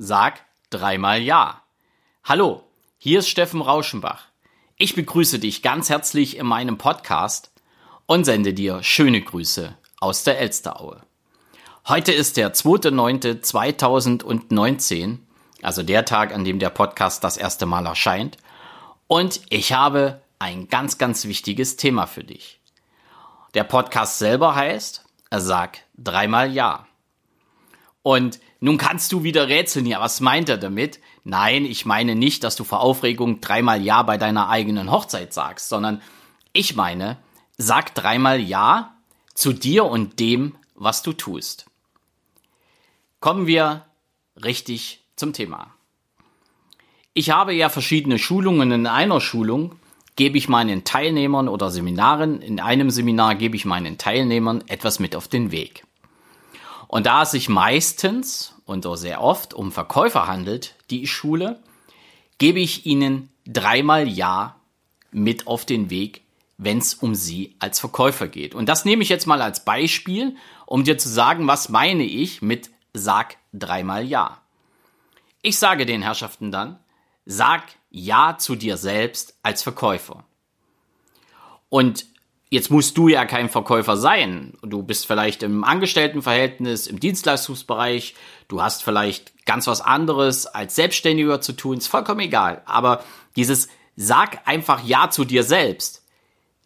Sag dreimal Ja. Hallo, hier ist Steffen Rauschenbach. Ich begrüße dich ganz herzlich in meinem Podcast und sende dir schöne Grüße aus der Elsteraue. Heute ist der 2.9.2019, also der Tag, an dem der Podcast das erste Mal erscheint. Und ich habe ein ganz, ganz wichtiges Thema für dich. Der Podcast selber heißt, sag dreimal Ja. Und nun kannst du wieder rätseln, ja, was meint er damit? Nein, ich meine nicht, dass du vor Aufregung dreimal Ja bei deiner eigenen Hochzeit sagst, sondern ich meine, sag dreimal Ja zu dir und dem, was du tust. Kommen wir richtig zum Thema. Ich habe ja verschiedene Schulungen. In einer Schulung gebe ich meinen Teilnehmern oder Seminaren, in einem Seminar gebe ich meinen Teilnehmern etwas mit auf den Weg. Und da es sich meistens und auch sehr oft um Verkäufer handelt, die ich schule, gebe ich ihnen dreimal Ja mit auf den Weg, wenn es um sie als Verkäufer geht. Und das nehme ich jetzt mal als Beispiel, um dir zu sagen, was meine ich mit sag dreimal Ja. Ich sage den Herrschaften dann, sag Ja zu dir selbst als Verkäufer. Und Jetzt musst du ja kein Verkäufer sein. Du bist vielleicht im Angestelltenverhältnis, im Dienstleistungsbereich. Du hast vielleicht ganz was anderes als Selbstständiger zu tun. Ist vollkommen egal. Aber dieses Sag einfach Ja zu dir selbst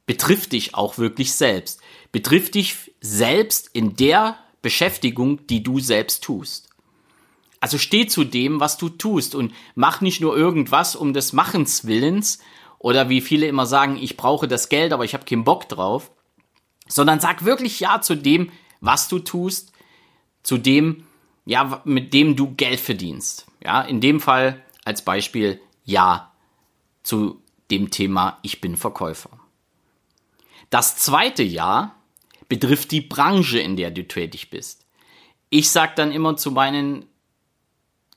betrifft dich auch wirklich selbst. Betrifft dich selbst in der Beschäftigung, die du selbst tust. Also steh zu dem, was du tust und mach nicht nur irgendwas um des Machens Willens, oder wie viele immer sagen, ich brauche das Geld, aber ich habe keinen Bock drauf. Sondern sag wirklich Ja zu dem, was du tust, zu dem, ja, mit dem du Geld verdienst. Ja, in dem Fall als Beispiel Ja zu dem Thema Ich bin Verkäufer. Das zweite Ja betrifft die Branche, in der du tätig bist. Ich sag dann immer zu meinen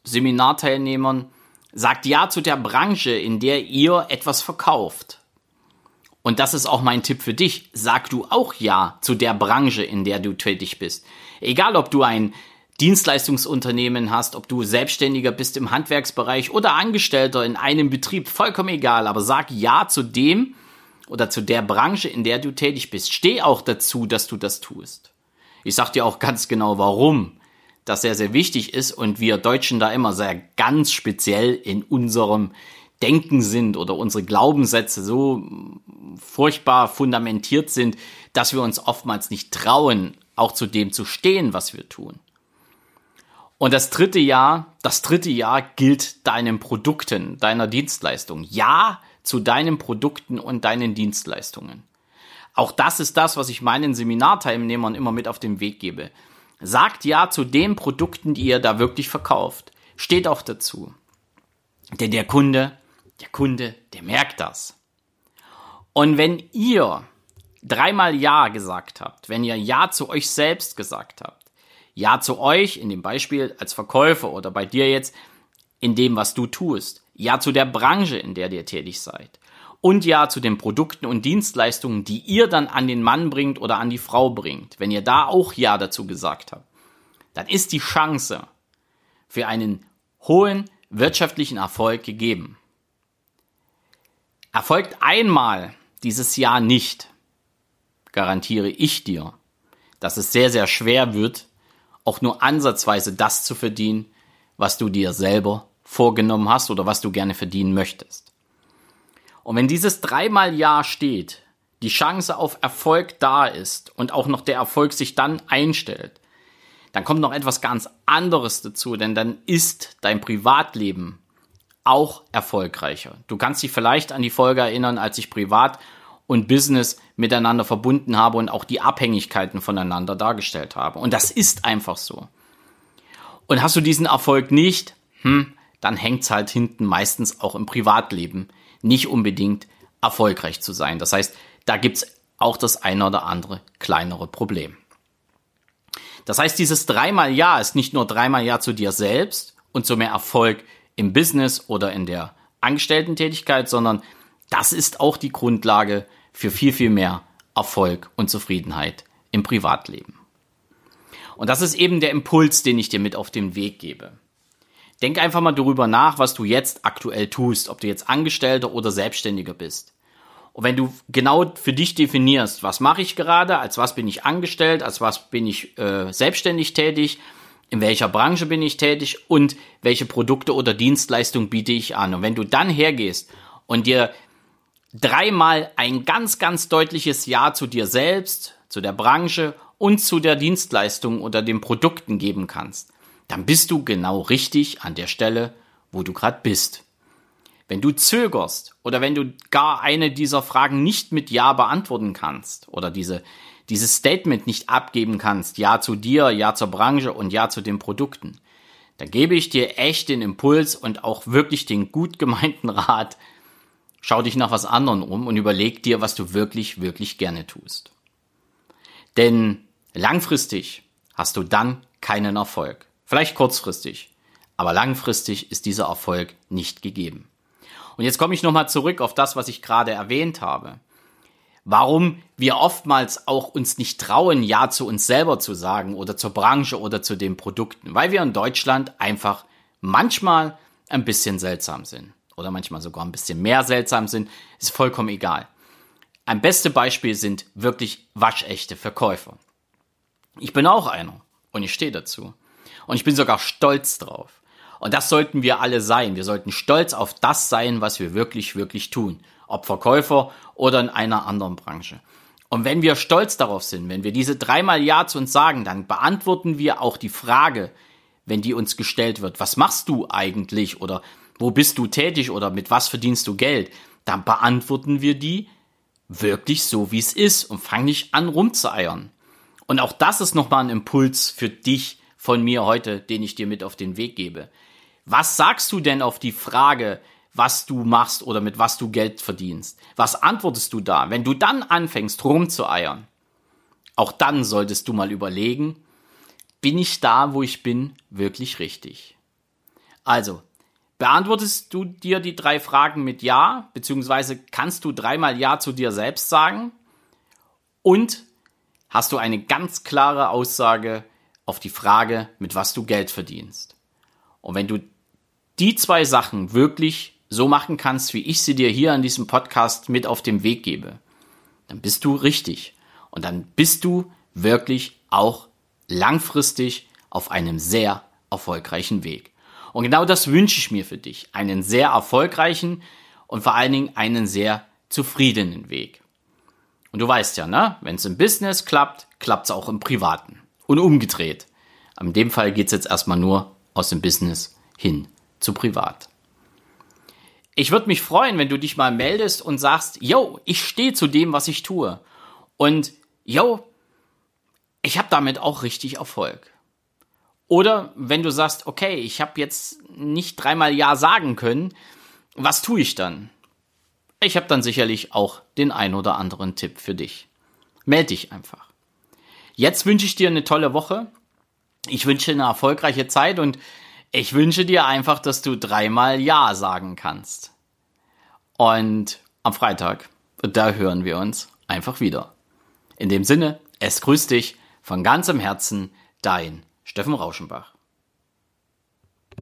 Seminarteilnehmern, Sagt Ja zu der Branche, in der ihr etwas verkauft. Und das ist auch mein Tipp für dich. Sag du auch Ja zu der Branche, in der du tätig bist. Egal, ob du ein Dienstleistungsunternehmen hast, ob du Selbstständiger bist im Handwerksbereich oder Angestellter in einem Betrieb, vollkommen egal. Aber sag Ja zu dem oder zu der Branche, in der du tätig bist. Steh auch dazu, dass du das tust. Ich sag dir auch ganz genau, warum das sehr, sehr wichtig ist und wir Deutschen da immer sehr ganz speziell in unserem Denken sind oder unsere Glaubenssätze so furchtbar fundamentiert sind, dass wir uns oftmals nicht trauen, auch zu dem zu stehen, was wir tun. Und das dritte Jahr, das dritte Jahr gilt deinen Produkten, deiner Dienstleistung. Ja zu deinen Produkten und deinen Dienstleistungen. Auch das ist das, was ich meinen Seminarteilnehmern immer mit auf den Weg gebe. Sagt ja zu den Produkten, die ihr da wirklich verkauft. Steht auch dazu. Denn der Kunde, der Kunde, der merkt das. Und wenn ihr dreimal Ja gesagt habt, wenn ihr Ja zu euch selbst gesagt habt, Ja zu euch in dem Beispiel als Verkäufer oder bei dir jetzt in dem, was du tust, Ja zu der Branche, in der ihr tätig seid, und ja zu den Produkten und Dienstleistungen, die ihr dann an den Mann bringt oder an die Frau bringt, wenn ihr da auch ja dazu gesagt habt, dann ist die Chance für einen hohen wirtschaftlichen Erfolg gegeben. Erfolgt einmal dieses Jahr nicht, garantiere ich dir, dass es sehr, sehr schwer wird, auch nur ansatzweise das zu verdienen, was du dir selber vorgenommen hast oder was du gerne verdienen möchtest. Und wenn dieses dreimal Ja steht, die Chance auf Erfolg da ist und auch noch der Erfolg sich dann einstellt, dann kommt noch etwas ganz anderes dazu, denn dann ist dein Privatleben auch erfolgreicher. Du kannst dich vielleicht an die Folge erinnern, als ich privat und Business miteinander verbunden habe und auch die Abhängigkeiten voneinander dargestellt habe. Und das ist einfach so. Und hast du diesen Erfolg nicht, hm, dann hängt's halt hinten meistens auch im Privatleben nicht unbedingt erfolgreich zu sein. Das heißt, da gibt's auch das eine oder andere kleinere Problem. Das heißt, dieses dreimal Ja ist nicht nur dreimal Ja zu dir selbst und zu mehr Erfolg im Business oder in der Angestellten-Tätigkeit, sondern das ist auch die Grundlage für viel, viel mehr Erfolg und Zufriedenheit im Privatleben. Und das ist eben der Impuls, den ich dir mit auf den Weg gebe. Denk einfach mal darüber nach, was du jetzt aktuell tust, ob du jetzt Angestellter oder Selbstständiger bist. Und wenn du genau für dich definierst, was mache ich gerade, als was bin ich angestellt, als was bin ich äh, selbstständig tätig, in welcher Branche bin ich tätig und welche Produkte oder Dienstleistungen biete ich an. Und wenn du dann hergehst und dir dreimal ein ganz, ganz deutliches Ja zu dir selbst, zu der Branche und zu der Dienstleistung oder den Produkten geben kannst, dann bist du genau richtig an der Stelle, wo du gerade bist. Wenn du zögerst oder wenn du gar eine dieser Fragen nicht mit Ja beantworten kannst oder diese, dieses Statement nicht abgeben kannst, Ja zu dir, Ja zur Branche und Ja zu den Produkten, dann gebe ich dir echt den Impuls und auch wirklich den gut gemeinten Rat, schau dich nach was anderem um und überleg dir, was du wirklich, wirklich gerne tust. Denn langfristig hast du dann keinen Erfolg. Vielleicht kurzfristig, aber langfristig ist dieser Erfolg nicht gegeben. Und jetzt komme ich nochmal zurück auf das, was ich gerade erwähnt habe. Warum wir oftmals auch uns nicht trauen, Ja zu uns selber zu sagen oder zur Branche oder zu den Produkten. Weil wir in Deutschland einfach manchmal ein bisschen seltsam sind. Oder manchmal sogar ein bisschen mehr seltsam sind. Ist vollkommen egal. Ein beste Beispiel sind wirklich waschechte Verkäufer. Ich bin auch einer und ich stehe dazu. Und ich bin sogar stolz drauf. Und das sollten wir alle sein. Wir sollten stolz auf das sein, was wir wirklich, wirklich tun. Ob Verkäufer oder in einer anderen Branche. Und wenn wir stolz darauf sind, wenn wir diese dreimal Ja zu uns sagen, dann beantworten wir auch die Frage, wenn die uns gestellt wird, was machst du eigentlich oder wo bist du tätig oder mit was verdienst du Geld, dann beantworten wir die wirklich so, wie es ist und fang nicht an rumzueiern. Und auch das ist nochmal ein Impuls für dich von mir heute, den ich dir mit auf den Weg gebe. Was sagst du denn auf die Frage, was du machst oder mit was du Geld verdienst? Was antwortest du da? Wenn du dann anfängst rumzueiern, auch dann solltest du mal überlegen, bin ich da, wo ich bin, wirklich richtig? Also, beantwortest du dir die drei Fragen mit Ja, beziehungsweise kannst du dreimal Ja zu dir selbst sagen? Und hast du eine ganz klare Aussage auf die Frage, mit was du Geld verdienst? Und wenn du die zwei Sachen wirklich so machen kannst, wie ich sie dir hier an diesem Podcast mit auf den Weg gebe, dann bist du richtig. Und dann bist du wirklich auch langfristig auf einem sehr erfolgreichen Weg. Und genau das wünsche ich mir für dich. Einen sehr erfolgreichen und vor allen Dingen einen sehr zufriedenen Weg. Und du weißt ja, ne? Wenn es im Business klappt, klappt es auch im Privaten. Und umgedreht. In dem Fall geht es jetzt erstmal nur aus dem Business hin zu privat. Ich würde mich freuen, wenn du dich mal meldest und sagst, yo, ich stehe zu dem, was ich tue. Und yo, ich habe damit auch richtig Erfolg. Oder wenn du sagst, okay, ich habe jetzt nicht dreimal Ja sagen können, was tue ich dann? Ich habe dann sicherlich auch den ein oder anderen Tipp für dich. Meld dich einfach. Jetzt wünsche ich dir eine tolle Woche. Ich wünsche eine erfolgreiche Zeit und ich wünsche dir einfach, dass du dreimal Ja sagen kannst. Und am Freitag, da hören wir uns einfach wieder. In dem Sinne, es grüßt dich von ganzem Herzen, dein Steffen Rauschenbach.